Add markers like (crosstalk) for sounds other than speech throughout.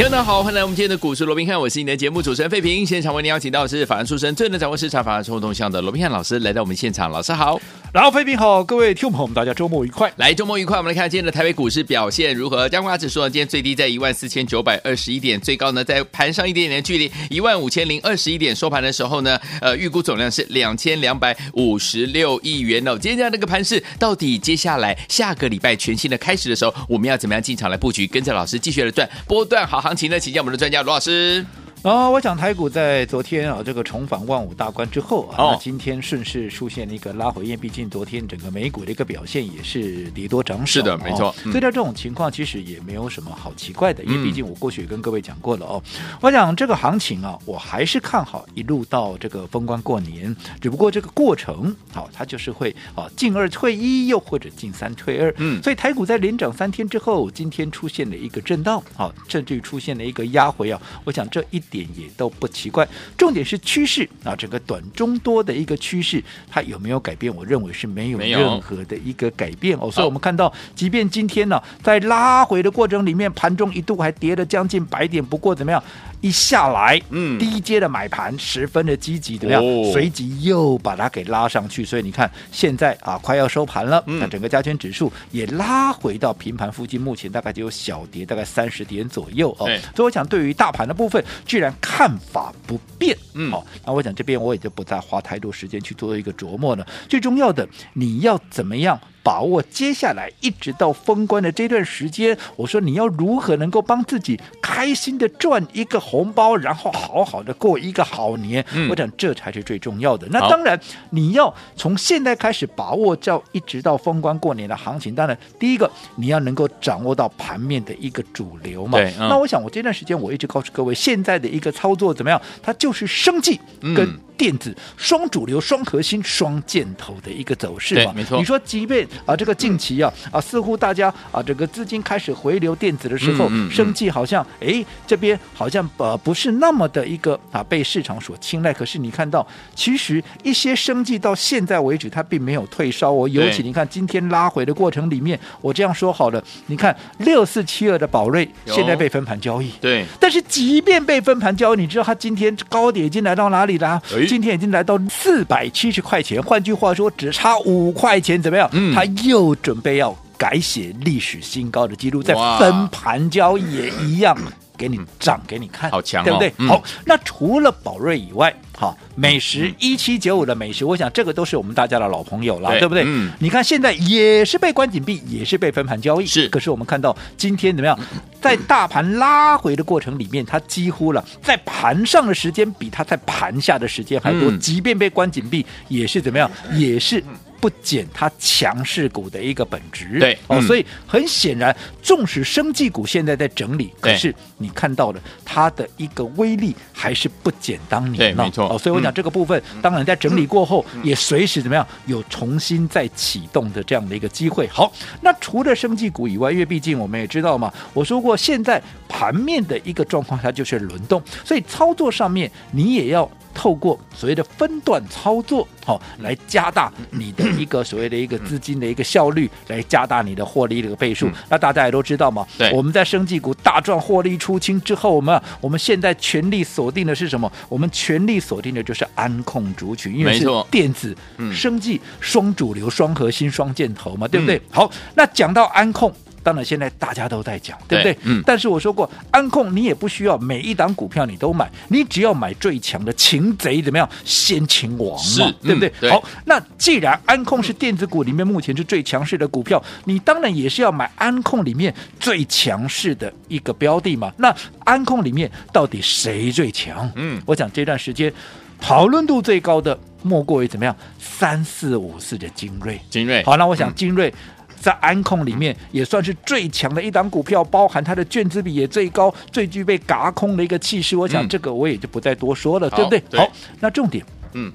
听众好，欢迎来我们今天的股市罗宾汉，我是你的节目主持人费平。现场为您邀请到的是法案出身、最能掌握市场法案冲动向的罗宾汉老师来到我们现场，老师好。然后，费平好，各位听众朋友们，大家周末愉快。来，周末愉快。我们来看今天的台北股市表现如何？加权指数呢，今天最低在一万四千九百二十一点，最高呢在盘上一点点的距离一万五千零二十一点。收盘的时候呢，呃，预估总量是两千两百五十六亿元哦。今天这样的一个盘势，到底接下来下个礼拜全新的开始的时候，我们要怎么样进场来布局？跟着老师继续来赚波段好行情呢？请教我们的专家罗老师。啊、哦，我想台股在昨天啊，这个重返万五大关之后啊，哦、那今天顺势出现了一个拉回，因为毕竟昨天整个美股的一个表现也是跌多涨少，是的，没错。哦嗯、所以在这种情况，其实也没有什么好奇怪的，因为毕竟我过去也跟各位讲过了哦。嗯、我想这个行情啊，我还是看好一路到这个封关过年，只不过这个过程好、哦，它就是会啊进二退一，又或者进三退二。嗯，所以台股在连涨三天之后，今天出现了一个震荡，好、哦，甚至于出现了一个压回啊。我想这一点也都不。奇怪，重点是趋势啊，整个短中多的一个趋势，它有没有改变？我认为是没有任何的一个改变哦。所以我们看到，即便今天呢，在拉回的过程里面，盘中一度还跌了将近百点，不过怎么样？一下来，嗯，低阶的买盘十分的积极，怎么样？哦、随即又把它给拉上去，所以你看现在啊，快要收盘了，那、嗯、整个加权指数也拉回到平盘附近，目前大概只有小跌，大概三十点左右哦。所以我想，对于大盘的部分，居然看法不变，嗯，好、哦，那我想这边我也就不再花太多时间去做一个琢磨了。最重要的，你要怎么样？把握接下来一直到封关的这段时间，我说你要如何能够帮自己开心的赚一个红包，然后好好的过一个好年。嗯、我想这才是最重要的。那当然你要从现在开始把握到一直到封关过年的行情。当然，第一个你要能够掌握到盘面的一个主流嘛。那我想我这段时间我一直告诉各位，现在的一个操作怎么样？它就是生计跟。嗯电子双主流、双核心、双箭头的一个走势嘛，没错。你说，即便啊，这个近期啊啊，似乎大家啊，这个资金开始回流电子的时候，嗯嗯、生计好像哎，这边好像呃不是那么的一个啊被市场所青睐。可是你看到，其实一些生计到现在为止，它并没有退烧哦。尤其你看今天拉回的过程里面，我这样说好了，你看六四七二的宝瑞现在被分盘交易，对。但是即便被分盘交易，你知道它今天高点已经来到哪里了？今天已经来到四百七十块钱，换句话说，只差五块钱，怎么样？嗯，他又准备要改写历史新高的记录，在分盘交易也一样。给你涨给你看，好强，对不对？嗯、好，那除了宝瑞以外，好，美食一七九五的美食，我想这个都是我们大家的老朋友了，对，对不对？嗯，你看现在也是被关紧闭，也是被分盘交易，是。可是我们看到今天怎么样，在大盘拉回的过程里面，它几乎了在盘上的时间比它在盘下的时间还多，嗯、即便被关紧闭，也是怎么样，也是。不减它强势股的一个本质，对哦，嗯、所以很显然，纵使生技股现在在整理，可是你看到了它的一个威力还是不减当年，对，没错哦。所以我讲这个部分，嗯、当然在整理过后，嗯、也随时怎么样有重新再启动的这样的一个机会。好，那除了生技股以外，因为毕竟我们也知道嘛，我说过现在盘面的一个状况，它就是轮动，所以操作上面你也要。透过所谓的分段操作，好、哦、来加大你的一个所谓的一个资金的一个效率，来加大你的获利的一个倍数。嗯、那大家也都知道嘛，对我们在生技股大赚获利出清之后，我们我们现在全力锁定的是什么？我们全力锁定的就是安控族群，因为是电子、嗯、生技双主流、双核心、双箭头嘛，对不对？嗯、好，那讲到安控。当然，现在大家都在讲，对不对？嗯。但是我说过，安控你也不需要每一档股票你都买，你只要买最强的，擒贼怎么样？先擒王嘛，是对不对？好，那既然安控是电子股里面目前是最强势的股票，你当然也是要买安控里面最强势的一个标的嘛。那安控里面到底谁最强？嗯，我想这段时间讨论度最高的莫过于怎么样？三四五四的精锐，精锐。好，那我想精锐。嗯在安控里面也算是最强的一档股票，包含它的卷资比也最高，最具备轧空的一个气势。我想这个我也就不再多说了，嗯、对不对？对好，那重点，嗯，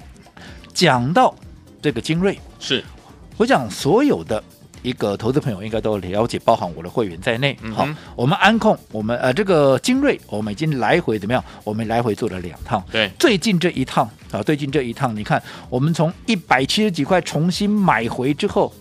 讲到这个精锐，是我讲所有的。一个投资朋友应该都了解，包含我的会员在内。嗯、好，我们安控，我们呃这个精锐，我们已经来回怎么样？我们来回做了两趟。对，最近这一趟啊，最近这一趟，你看，我们从一百七十几块重新买回之后，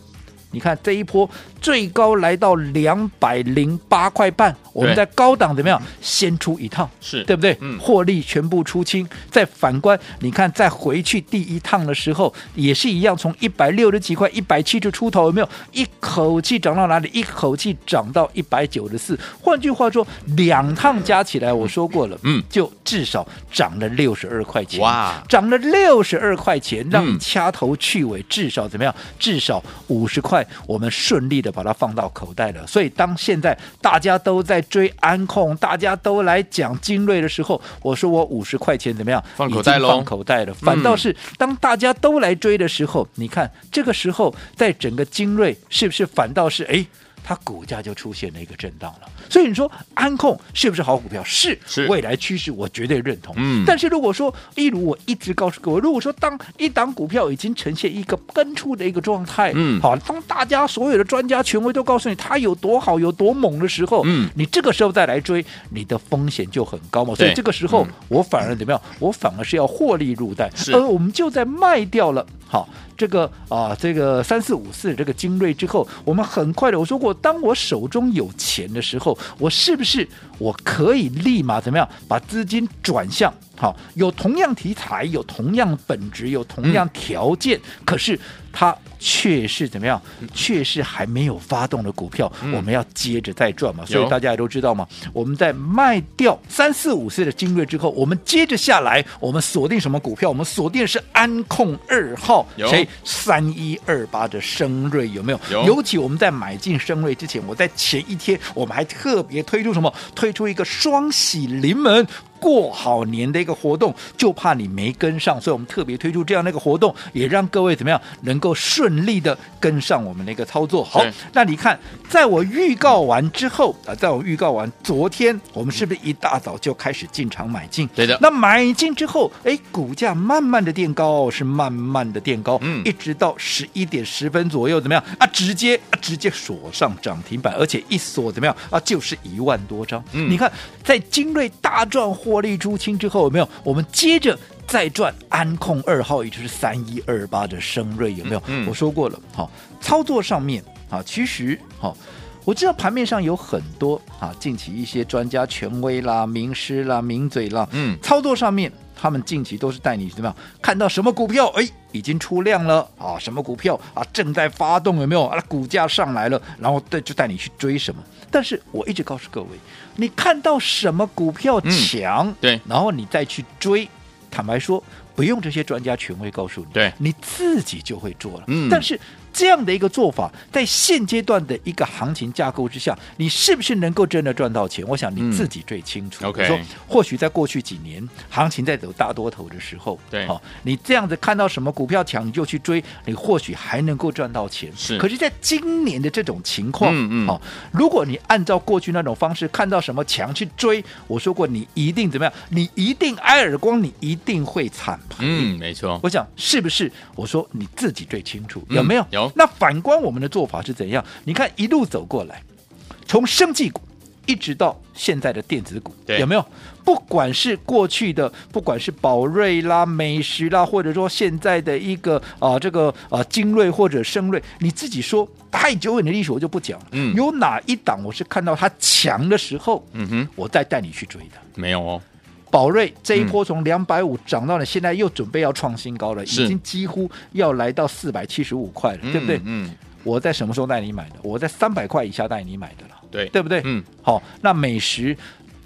你看这一波。最高来到两百零八块半，我们在高档怎么样？先出一趟，是对不对？嗯，获利全部出清。再反观，你看再回去第一趟的时候，也是一样，从一百六十几块、一百七十出头，有没有一口气涨到哪里？一口气涨到一百九十四。换句话说，两趟加起来，我说过了，嗯，就至少涨了六十二块钱。哇，涨了六十二块钱，让你掐头去尾，至少怎么样？至少五十块，我们顺利的。把它放到口袋了，所以当现在大家都在追安控，大家都来讲精锐的时候，我说我五十块钱怎么样？放口袋喽，放口袋了。反倒是当大家都来追的时候，嗯、你看这个时候，在整个精锐是不是反倒是哎？它股价就出现了一个震荡了，所以你说安控是不是好股票？是，是未来趋势，我绝对认同。嗯，但是如果说，例如我一直告诉各位，如果说当一档股票已经呈现一个喷出的一个状态，嗯，好，当大家所有的专家权威都告诉你它有多好、有多猛的时候，嗯，你这个时候再来追，你的风险就很高嘛。所以这个时候，我反而怎么样？我反而是要获利入袋，而我们就在卖掉了。好，这个啊，这个三四五四这个精锐之后，我们很快的，我说过，当我手中有钱的时候，我是不是我可以立马怎么样把资金转向？好，有同样题材，有同样本质，有同样条件，嗯、可是它。却是怎么样？却是还没有发动的股票，嗯、我们要接着再赚嘛。所以大家也都知道嘛。我们在卖掉三四五四的精锐之后，我们接着下来，我们锁定什么股票？我们锁定的是安控二号，谁？三一二八的升瑞有没有？有。尤其我们在买进升瑞之前，我在前一天我们还特别推出什么？推出一个双喜临门。过好年的一个活动，就怕你没跟上，所以我们特别推出这样的一个活动，也让各位怎么样能够顺利的跟上我们的一个操作。好，那你看，在我预告完之后啊，在我预告完昨天，我们是不是一大早就开始进场买进？对的。那买进之后，哎，股价慢慢的垫高，是慢慢的垫高，嗯，一直到十一点十分左右，怎么样啊？直接啊，直接锁上涨停板，而且一锁怎么样啊？就是一万多张。嗯，你看，在精锐大赚货。获利出清之后有没有？我们接着再赚安控二号，也就是三一二八的升瑞有没有？嗯，我说过了，好，操作上面啊，其实好，我知道盘面上有很多啊，近期一些专家权威啦、名师啦、名嘴啦，嗯，操作上面他们近期都是带你怎么样？看到什么股票，哎，已经出量了啊，什么股票啊正在发动有没有？啊，股价上来了，然后带就带你去追什么？但是我一直告诉各位。你看到什么股票强，嗯，对，然后你再去追，坦白说，不用这些专家权威告诉你，对，你自己就会做了。嗯，但是。这样的一个做法，在现阶段的一个行情架构之下，你是不是能够真的赚到钱？我想你自己最清楚。说或许在过去几年行情在走大多头的时候，对，好、哦，你这样子看到什么股票强，你就去追，你或许还能够赚到钱。是，可是，在今年的这种情况，嗯嗯，好、哦，如果你按照过去那种方式看到什么强去追，我说过，你一定怎么样？你一定挨耳光，你一定会惨赔。嗯，没错。我想是不是？我说你自己最清楚，有没有？嗯、有。那反观我们的做法是怎样？你看一路走过来，从生技股一直到现在的电子股，有没有？不管是过去的，不管是宝瑞啦、美食啦，或者说现在的一个啊、呃，这个啊精锐或者升锐，你自己说太久远的历史我就不讲了。嗯，有哪一档我是看到它强的时候，嗯哼，我再带你去追的？没有哦。宝瑞这一波从两百五涨到了，现在又准备要创新高了，已经几乎要来到四百七十五块了，对不对？嗯，我在什么时候带你买的？我在三百块以下带你买的了，对对不对？嗯，好，那美食。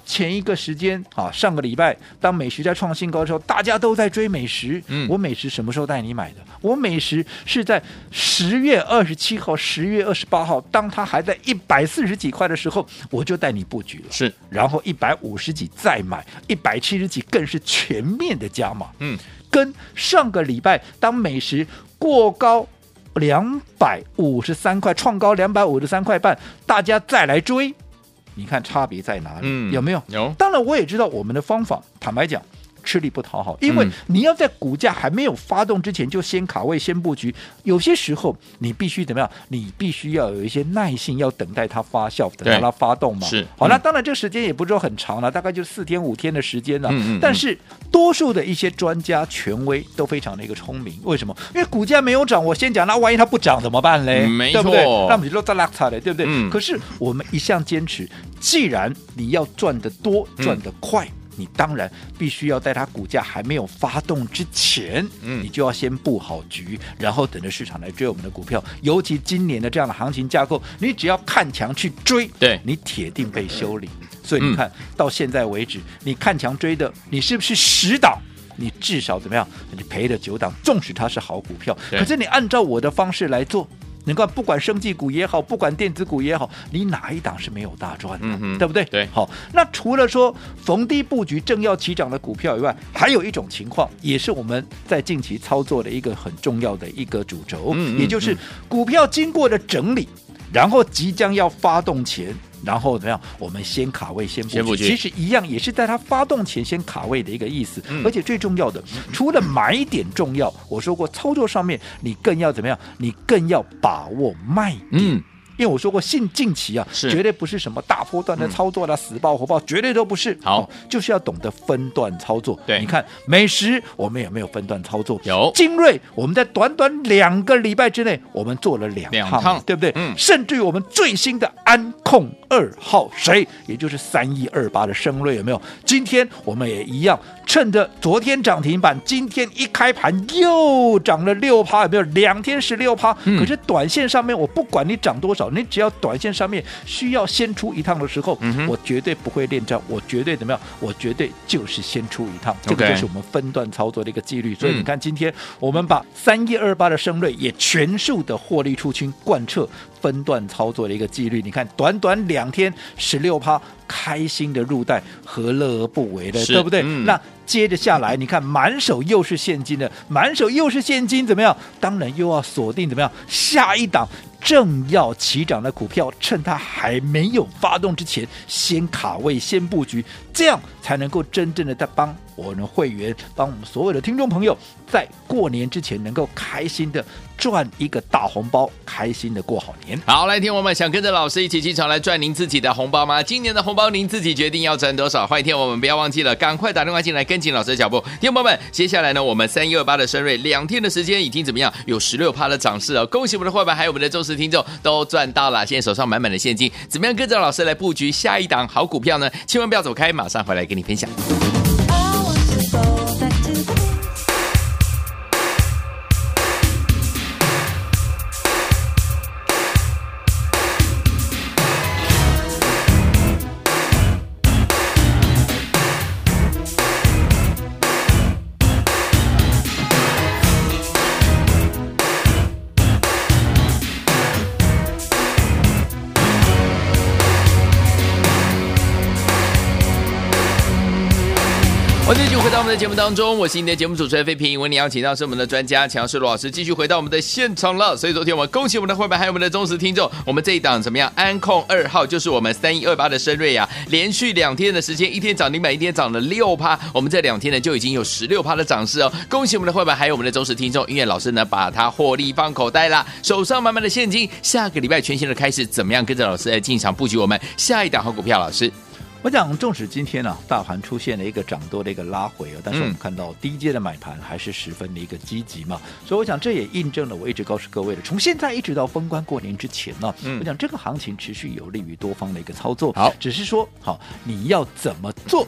前一个时间啊，上个礼拜，当美食在创新高的时候，大家都在追美食。嗯，我美食什么时候带你买的？我美食是在十月二十七号、十月二十八号，当它还在一百四十几块的时候，我就带你布局了。是，然后一百五十几再买，一百七十几更是全面的加码。嗯，跟上个礼拜当美食过高两百五十三块，创高两百五十三块半，大家再来追。你看差别在哪里？嗯、有没有？有。当然，我也知道我们的方法。坦白讲，吃力不讨好，因为你要在股价还没有发动之前就先卡位、先布局，有些时候你必须怎么样？你必须要有一些耐性，要等待它发酵，等待它发动嘛。是，好，那当然这个时间也不是说很长了，大概就四天五天的时间了。嗯嗯。但是多数的一些专家权威都非常的一个聪明，为什么？因为股价没有涨，我先讲，那万一它不涨怎么办嘞？没错，对不对？那我们就说在拉差的，对不对？嗯。可是我们一向坚持，既然你要赚得多、赚得快。嗯你当然必须要在它股价还没有发动之前，嗯，你就要先布好局，然后等着市场来追我们的股票。尤其今年的这样的行情架构，你只要看强去追，对，你铁定被修理。所以你看、嗯、到现在为止，你看强追的，你是不是十档？你至少怎么样？你赔了九档，纵使它是好股票，可是你按照我的方式来做。你看，不管生技股也好，不管电子股也好，你哪一档是没有大赚的，嗯、对不对？对，好。那除了说逢低布局正要起涨的股票以外，还有一种情况，也是我们在近期操作的一个很重要的一个主轴，嗯、也就是股票经过的整理，然后即将要发动前。然后怎么样？我们先卡位，先布局。其实一样，也是在它发动前先卡位的一个意思。嗯、而且最重要的，除了买点重要，我说过，操作上面你更要怎么样？你更要把握卖点。嗯因为我说过，性近期啊，是绝对不是什么大波段的操作啦，嗯、死爆活爆，绝对都不是。好、哦，就是要懂得分段操作。对，你看美食，我们有没有分段操作？有。精锐，我们在短短两个礼拜之内，我们做了两趟，两趟对不对？嗯。甚至于我们最新的安控二号，谁？也就是三一二八的升瑞，有没有？今天我们也一样。趁着昨天涨停板，今天一开盘又涨了六趴，有没有？两天十六趴。可是短线上面，我不管你涨多少，你只要短线上面需要先出一趟的时候，嗯、我绝对不会恋战，我绝对怎么样？我绝对就是先出一趟。这个就是我们分段操作的一个纪律。所以你看，今天我们把三一二八的升瑞也全数的获利出清，贯彻分段操作的一个纪律。你看，短短两天十六趴。开心的入袋，何乐而不为的，对不对？嗯、那接着下来，(laughs) 你看满手又是现金的，满手又是现金，怎么样？当然又要锁定怎么样？下一档正要起涨的股票，趁它还没有发动之前，先卡位，先布局，这样才能够真正的在帮我们的会员，帮我们所有的听众朋友，在过年之前能够开心的赚一个大红包，开心的过好年。好，来听我们想跟着老师一起进场来赚您自己的红包吗？今年的红包您自己决定要赚多少。欢迎听我们不要忘记了，赶快打电话进来跟紧老师的脚步。听友们，接下来呢，我们三一二八的升瑞两天的时间已经怎么样？有十六趴的涨势哦！恭喜我们的伙伴，还有我们的周听众都赚到了，现在手上满满的现金。怎么样跟着老师来布局下一档好股票呢？千万不要走开，马上回来跟你分享。欢迎继续回到我们的节目当中，我是你的节目主持人费平。为你邀请到是我们的专家强势罗老师，继续回到我们的现场了。所以昨天我们恭喜我们的会员，还有我们的忠实听众。我们这一档怎么样？安控二号就是我们三一二八的升瑞啊，连续两天的时间，一天涨停板，一天涨了六趴。我们这两天呢就已经有十六趴的涨势哦。恭喜我们的会员，还有我们的忠实听众。音乐老师呢把它获利放口袋啦，手上满满的现金。下个礼拜全新的开始，怎么样跟着老师来进场布局我们下一档好股票？老师。我讲，纵使今天呢、啊，大盘出现了一个涨多的一个拉回啊，但是我们看到低阶的买盘还是十分的一个积极嘛，所以我想这也印证了我一直告诉各位的，从现在一直到封关过年之前呢、啊，我讲这个行情持续有利于多方的一个操作。好，只是说好，你要怎么做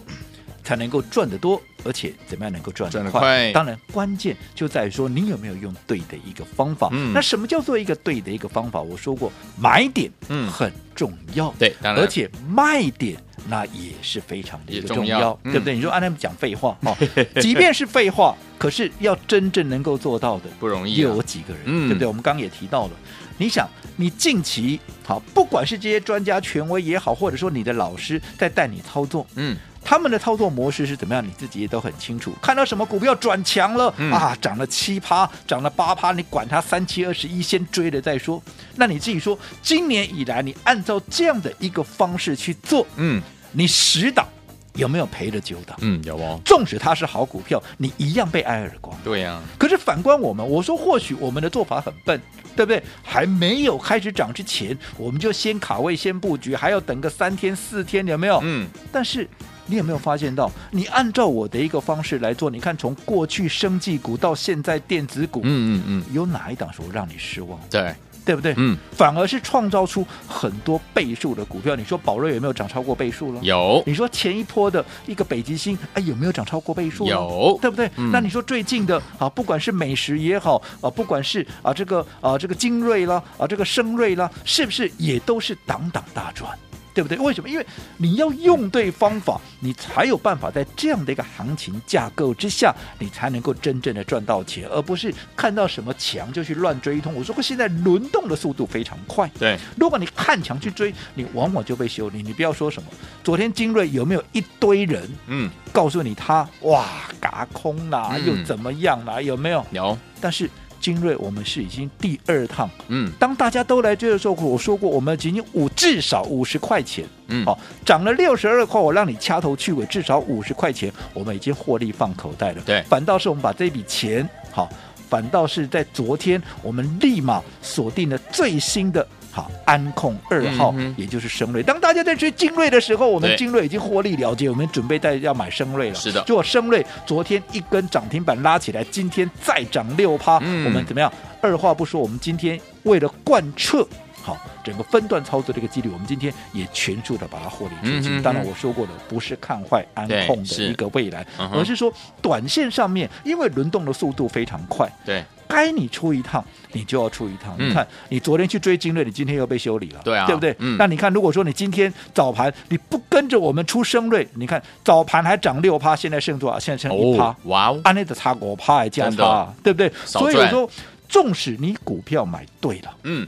才能够赚得多，而且怎么样能够赚得快？当然，关键就在于说你有没有用对的一个方法。嗯，那什么叫做一个对的一个方法？我说过，买点嗯很重要，对，而且卖点。那也是非常的一个重要，重要对不对？嗯、你说按他们讲废话 (laughs) 哦，即便是废话，可是要真正能够做到的不容易，又有几个人，嗯、对不对？我们刚刚也提到了，你想，你近期好，不管是这些专家权威也好，或者说你的老师在带你操作，嗯。他们的操作模式是怎么样？你自己也都很清楚。看到什么股票转强了、嗯、啊，涨了七趴，涨了八趴，你管它三七二十一，先追了再说。那你自己说，今年以来你按照这样的一个方式去做，嗯，你十档有没有赔了九档？嗯，有哦。纵使它是好股票，你一样被挨耳光。对呀、啊。可是反观我们，我说或许我们的做法很笨，对不对？还没有开始涨之前，我们就先卡位、先布局，还要等个三天四天，有没有？嗯。但是你有没有发现到，你按照我的一个方式来做，你看从过去生技股到现在电子股，嗯嗯嗯，有哪一档说让你失望？对。对不对？嗯，反而是创造出很多倍数的股票。你说宝瑞有没有涨超过倍数了？有。你说前一波的一个北极星，哎，有没有涨超过倍数？有，对不对？嗯、那你说最近的啊，不管是美食也好啊，不管是啊这个啊这个精锐啦啊这个升锐啦，是不是也都是档档大赚？对不对？为什么？因为你要用对方法，你才有办法在这样的一个行情架构之下，你才能够真正的赚到钱，而不是看到什么强就去乱追一通。我说过，现在轮动的速度非常快。对，如果你看强去追，你往往就被修理。你不要说什么，昨天精锐有没有一堆人？嗯，告诉你他哇，嘎空啦，又怎么样啦？有没有？有，但是。精锐，我们是已经第二趟。嗯，当大家都来追的时候，我说过，我们仅仅五至少五十块钱。嗯，好，涨了六十二块，我让你掐头去尾，至少五十块钱，我们已经获利放口袋了。对，反倒是我们把这笔钱，好，反倒是在昨天，我们立马锁定了最新的。好，安控二号，嗯、也就是升瑞。当大家在追精锐的时候，我们精锐已经获利了结，我们准备在要买升瑞了。是的，结果升瑞昨天一根涨停板拉起来，今天再涨六趴。嗯、我们怎么样？二话不说，我们今天为了贯彻好整个分段操作这个纪律，我们今天也全数的把它获利出去。嗯、当然我说过的，不是看坏安控的一个未来，是而是说短线上面，因为轮动的速度非常快。对。该你出一趟，你就要出一趟。嗯、你看，你昨天去追精锐，你今天又被修理了，对啊，对不对？嗯、那你看，如果说你今天早盘你不跟着我们出升瑞，你看早盘还涨六趴，现在剩多少？现在剩一趴，哦、哇哦，按那的差五趴还加差，的对不对？所以我说，纵使你股票买对了，嗯，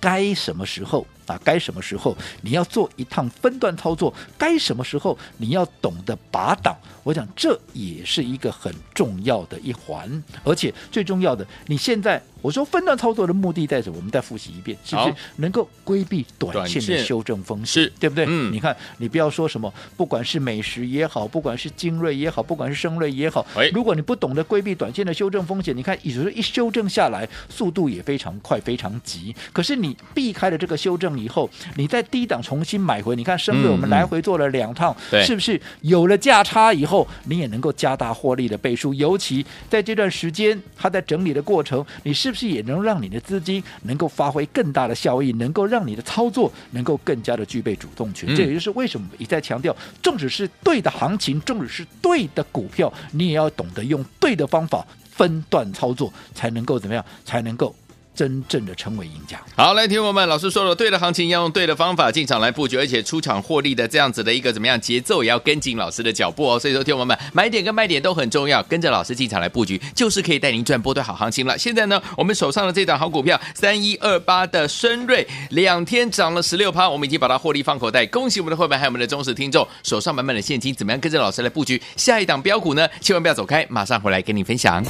该什么时候？啊，该什么时候你要做一趟分段操作？该什么时候你要懂得拔档？我想这也是一个很重要的一环，而且最重要的，你现在。我说分段操作的目的在什么？我们再复习一遍，是不是能够规避短线的修正风险？对不对？嗯，你看，你不要说什么，不管是美食也好，不管是精锐也好，不管是升锐也好，哎，如果你不懂得规避短线的修正风险，你看，有时候一修正下来，速度也非常快，非常急。可是你避开了这个修正以后，你在低档重新买回，你看升锐我们来回做了两趟，嗯嗯、是不是有了价差以后，你也能够加大获利的倍数？尤其在这段时间，它在整理的过程，你是不是也能让你的资金能够发挥更大的效益，能够让你的操作能够更加的具备主动权。嗯、这也就是为什么一再强调，纵使是对的行情，纵使是对的股票，你也要懂得用对的方法分段操作，才能够怎么样？才能够。真正的成为赢家。好，来，听我们老师说了，对的行情要用对的方法进场来布局，而且出场获利的这样子的一个怎么样节奏，也要跟紧老师的脚步哦。所以说，听我们买点跟卖点都很重要，跟着老师进场来布局，就是可以带您赚波段好行情了。现在呢，我们手上的这档好股票三一二八的升瑞，两天涨了十六趴，我们已经把它获利放口袋。恭喜我们的会员还有我们的忠实听众，手上满满的现金，怎么样跟着老师来布局下一档标股呢？千万不要走开，马上回来跟你分享。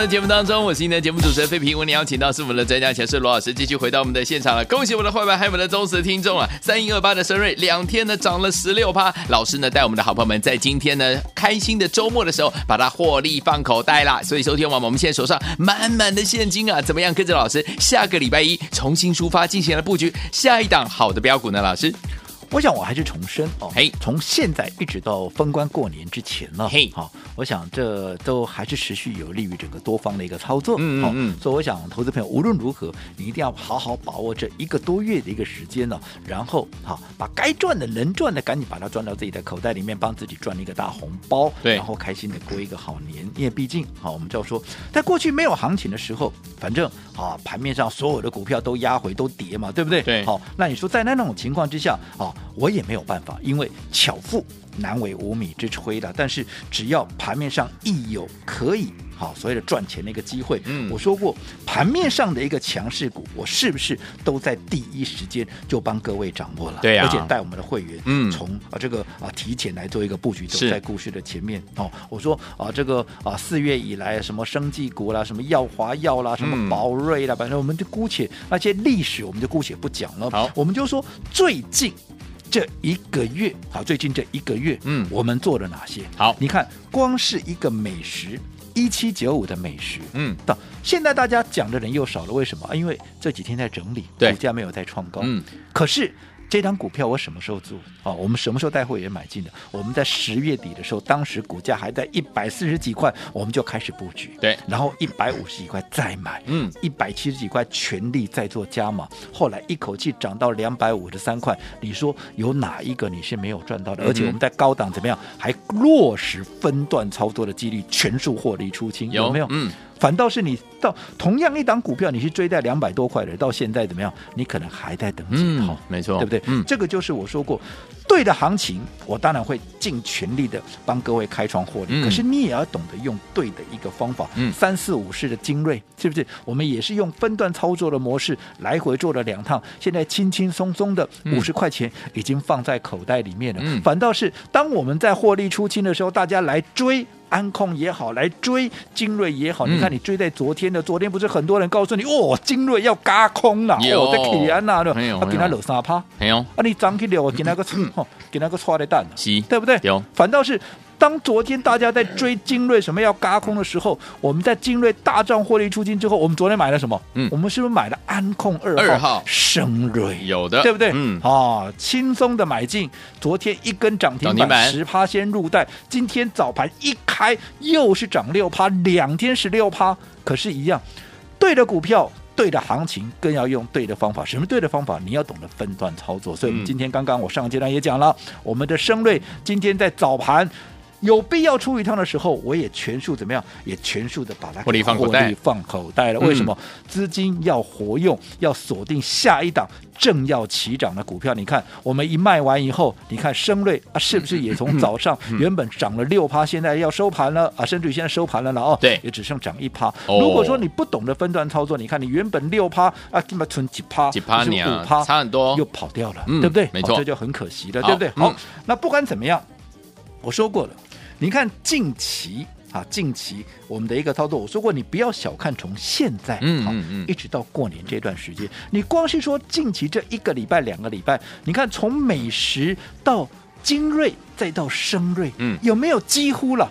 的节目当中，我是今天的节目主持人费平。为您邀请到是我们的专家强势罗老师，继续回到我们的现场了。恭喜我们的伙伴，还有我们的忠实听众啊！三一二八的升瑞，两天呢涨了十六趴。老师呢带我们的好朋友们，在今天呢开心的周末的时候，把它获利放口袋啦。所以收听完，我们现在手上满满的现金啊，怎么样跟着老师下个礼拜一重新出发，进行了布局下一档好的标股呢？老师。我想我还是重申哦，嘿，从现在一直到封关过年之前呢，嘿，好，我想这都还是持续有利于整个多方的一个操作，嗯嗯嗯，所以我想投资朋友无论如何，你一定要好好把握这一个多月的一个时间呢，然后好把该赚的能赚的赶紧把它赚到自己的口袋里面，帮自己赚一个大红包，对，然后开心的过一个好年，因为毕竟好，我们就要说，在过去没有行情的时候，反正啊盘面上所有的股票都压回都跌嘛，对不对？对，好，那你说在那种情况之下啊，我也没有办法。因为巧妇难为无米之炊的，但是只要盘面上一有可以好所谓的赚钱的一个机会。嗯我说过，盘面上的一个强势股，我是不是都在第一时间就帮各位掌握了？对啊而且带我们的会员，嗯从啊这个啊提前来做一个布局，走在故事的前面。哦，我说啊这个啊四月以来，什么生技股啦，什么耀华药啦，什么宝瑞啦，反正我们就姑且那些历史，我们就姑且不讲了。好我们就说最近。这一个月，好，最近这一个月，嗯我们做了哪些？好你看，光是一个美食，一七九五的美食，嗯，到现在大家讲的人又少了，为什么？啊因为这几天在整理，对股价没有再创高。嗯，可是这张股票我什么时候做？啊，我们什么时候带货也买进的？我们在十月底的时候，当时股价还在一百四十几块，我们就开始布局。对然后一百五十几块再买，嗯，一百七十几块全力再做加码，后来一口气涨到两百五十三块。你说有哪一个你是没有赚到的？嗯而且我们在高档怎么样，还落实分段操作的几率，全数获利出清，有没有？嗯，反倒是你到同样一档股票，你去追在两百多块的，到现在怎么样？你可能还在等解嗯套，没错对不对？嗯这个就是我说过，对的行情，我当然会尽全力的帮各位开创获利。嗯可是你也要懂得用对的一个方法。嗯三四五式的精锐，是不是？我们也是用分段操作的模式来回做了两趟，现在轻轻松松的嗯五十块钱已经放在口袋里面了。嗯反倒是当我们在获利出清的时候，大家来追。安控也好，来追精锐也好，嗯你看你追在昨天的，昨天不是很多人告诉你，哦，精锐要嘎空了，有哦，在起安那的，没有啊，给他没有落三趴，没有，啊，你涨起了，我给那个，(clears throat) 吼，给那个错的蛋，是对不对？有反倒是当昨天大家在追精锐什么要嘎空的时候，我们在精锐大涨获利出金之后，我们昨天买了什么？嗯我们是不是买了安控二号？二号升锐有的，对不对？嗯，啊，轻松的买进，昨天一根涨停板板，十趴先入袋，今天早盘一开又是涨六趴，两天十六趴，可是，一样，对的股票。对的行情更要用对的方法，什么对的方法？你要懂得分段操作。所以，我们嗯今天刚刚我上个阶段也讲了，我们的升瑞今天在早盘有必要出一趟的时候，我也全数怎么样？也全数的把它获利放口袋获利放口袋了。嗯为什么？资金要活用，要锁定下一档正要起涨的股票。你看，我们一卖完以后，你看升瑞啊，是不是也从早上原本涨了六趴，现在要收盘了啊？甚至于现在收盘了了哦，对也只剩涨一趴。哦如果说你不懂得分段操作，你看你原本六趴啊，根本存几趴，几趴你啊五趴，差很多又跑掉了，嗯对不对？没错哦这就很可惜了，对不对？嗯好，那不管怎么样，我说过了，你看近期。啊，近期我们的一个操作，我说过，你不要小看从现在，好嗯嗯嗯一直到过年这段时间，你光是说近期这一个礼拜、两个礼拜，你看从美食到精锐再到升锐，嗯有没有几乎了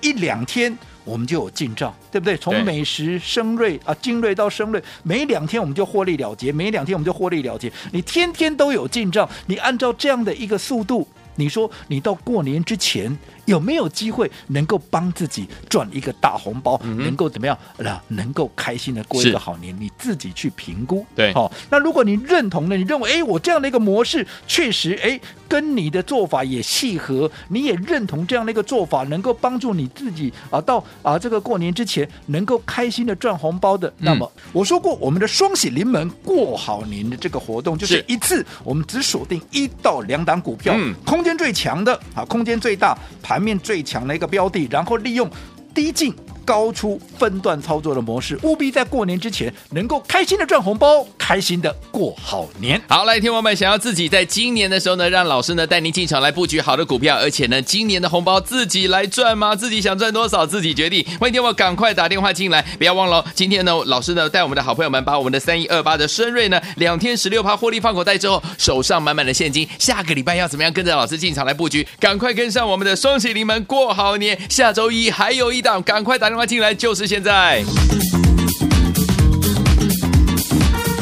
一两天？我们就有进账，对不对？对从美食、升锐啊，精锐到升锐，每两天我们就获利了结，每两天我们就获利了结。你天天都有进账，你按照这样的一个速度，你说你到过年之前有没有机会能够帮自己赚一个大红包？嗯能够怎么样？那能够开心的过一个好年，你自己去评估。对好、那如果你认同了，你认为哎，我这样的一个模式确实哎，跟你的做法也契合，你也认同这样的一个做法，能够帮助你自己啊，到啊这个过年之前能够开心的赚红包的。那么我说过，我们的双喜临门过好年的这个活动，就是是一次我们只锁定一到两档股票，嗯空间最强的啊，空间最大、盘面最强的一个标的，然后利用低进。高出分段操作的模式，务必在过年之前能够开心的赚红包，开心的过好年。好，来，听众们想要自己在今年的时候呢，让老师呢带您进场来布局好的股票，而且呢，今年的红包自己来赚吗？自己想赚多少自己决定。欢迎听众赶快打电话进来，不要忘了，今天呢，老师呢带我们的好朋友们把我们的三一二八的深瑞呢两天十六趴获利放口袋之后，手上满满的现金，下个礼拜要怎么样跟着老师进场来布局？赶快跟上我们的双喜临门过好年，下周一还有一档，赶快打电话进来，就是现在。